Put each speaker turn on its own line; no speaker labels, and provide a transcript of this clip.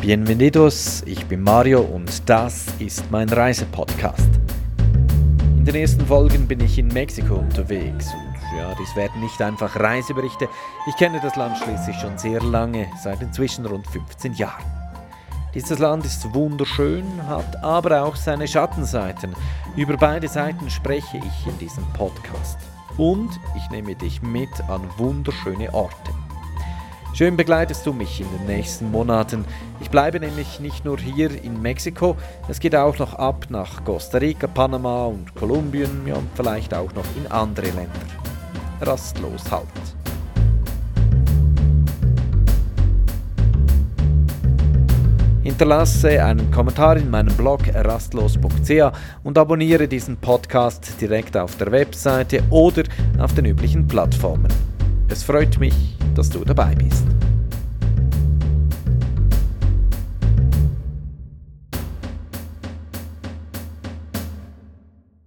Bienvenidos, ich bin Mario und das ist mein Reisepodcast. In den ersten Folgen bin ich in Mexiko unterwegs und ja, dies werden nicht einfach Reiseberichte. Ich kenne das Land schließlich schon sehr lange, seit inzwischen rund 15 Jahren. Dieses Land ist wunderschön, hat aber auch seine Schattenseiten. Über beide Seiten spreche ich in diesem Podcast. Und ich nehme dich mit an wunderschöne Orte. Schön begleitest du mich in den nächsten Monaten. Ich bleibe nämlich nicht nur hier in Mexiko, es geht auch noch ab nach Costa Rica, Panama und Kolumbien ja, und vielleicht auch noch in andere Länder. Rastlos halt. Hinterlasse einen Kommentar in meinem Blog rastlos.ch und abonniere diesen Podcast direkt auf der Webseite oder auf den üblichen Plattformen. Es freut mich, dass du dabei bist.